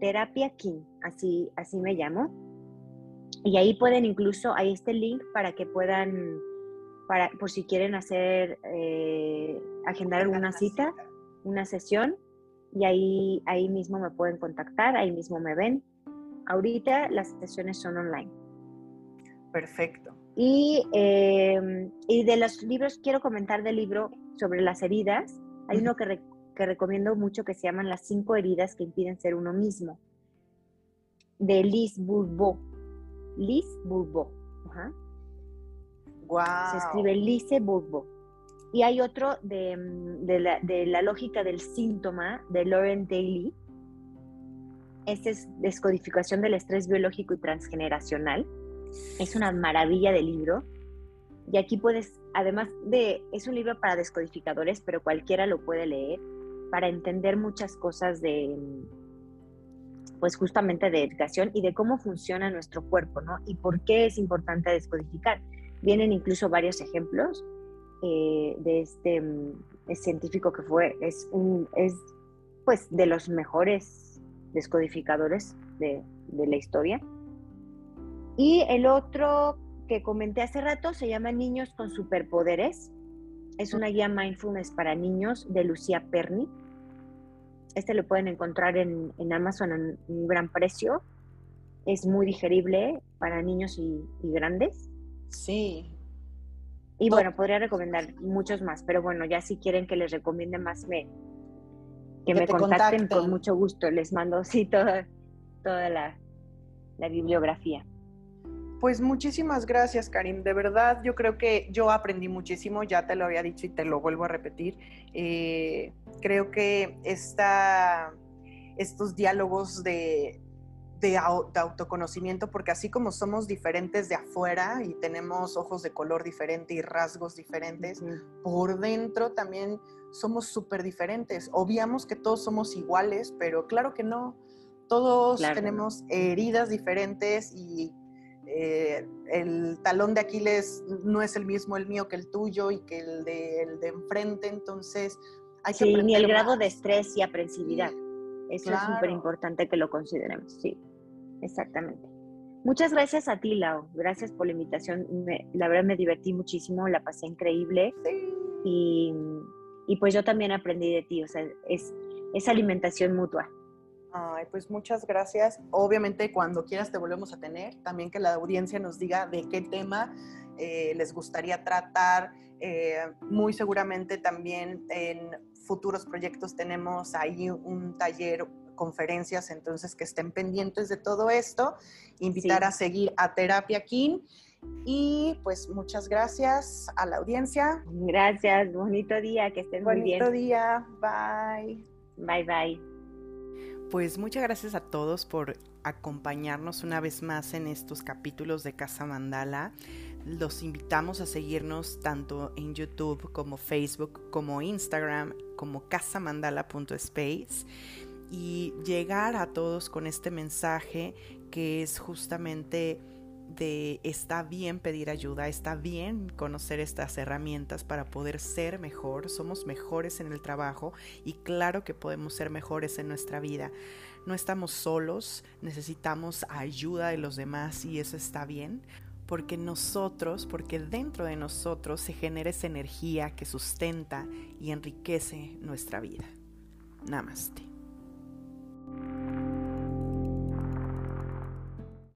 Terapia King, así, así me llamo. Y ahí pueden incluso, está el link para que puedan, para, por si quieren hacer, eh, agendar alguna cita, una sesión, y ahí, ahí mismo me pueden contactar, ahí mismo me ven. Ahorita las sesiones son online. Perfecto. Em, y, de los libros, quiero comentar del libro sobre las heridas. Hay uno que, recomiendo mucho que se llaman Las cinco heridas que impiden ser uno mismo, de Liz Bourbeau. Liz Bourbeau. Wow. Se escribe Lise Bourbeau. Y hay otro de, de, la, de, la, lógica del síntoma de Lauren Daly. Este es descodificación del estrés biológico y transgeneracional es una maravilla de libro. Y aquí puedes, además de, es un libro para descodificadores, pero cualquiera lo puede leer. para entender muchas cosas de, pues justamente de educación y de cómo funciona nuestro cuerpo, ¿no? Y por qué es importante descodificar. Vienen incluso varios ejemplos eh, de este mm, científico que fue, es, un, es pues de los mejores descodificadores de, de la historia. Y el otro que comenté hace rato se llama Niños con Superpoderes. Es una guía mindfulness para niños de Lucía Perni. Este lo pueden encontrar en, Amazon en un gran precio. Es muy digerible para niños y, grandes. Sí. Y bueno, podría recomendar muchos más, pero bueno, ya si quieren que les recomiende más, me, que, me contacten, con mucho gusto. Les mando, sí, toda, toda la, la bibliografía. Pues muchísimas gracias, Karim. De verdad, yo creo que yo aprendí muchísimo, ya te lo había dicho y te lo vuelvo a repetir. Eh, creo que esta, estos diálogos de, de, autoconocimiento, porque así como somos diferentes de afuera y tenemos ojos de color diferente y rasgos diferentes, por dentro también somos súper diferentes. Obviamos que todos somos iguales, pero claro que no. Todos tenemos heridas diferentes y eh, el talón de Aquiles no es el mismo el mío que el tuyo y que el de, el de enfrente, entonces hay que... Sí, ni el grado de estrés y aprensividad. Eso es súper importante que lo consideremos, sí, exactamente. Muchas gracias a ti, Lau. Gracias por la invitación. la verdad me divertí muchísimo, la pasé increíble. Y, y, pues yo también aprendí de ti, o sea, es, es alimentación mutua. Ay, pues muchas gracias. Obviamente cuando quieras te volvemos a tener. También que la audiencia nos diga de qué tema eh, les gustaría tratar. Eh, muy seguramente también en futuros proyectos tenemos ahí un taller, conferencias, entonces que estén pendientes de todo esto. Invitar a seguir a Terapia King. Y pues muchas gracias a la audiencia. Gracias, bonito día, que estén muy bien. Bonito día, bye. Bye, bye. Pues muchas gracias a todos por acompañarnos una vez más en estos capítulos de Casa Mandala. Los invitamos a seguirnos tanto en YouTube como Facebook, como Instagram, como casamandala.space y llegar a todos con este mensaje que es justamente de está bien pedir ayuda, está bien conocer estas herramientas para poder ser mejor, somos mejores en el trabajo y claro que podemos ser mejores en nuestra vida. No estamos solos, necesitamos ayuda de los demás y eso está bien, porque nosotros, porque dentro de nosotros se genera esa energía que sustenta y enriquece nuestra vida. Namaste.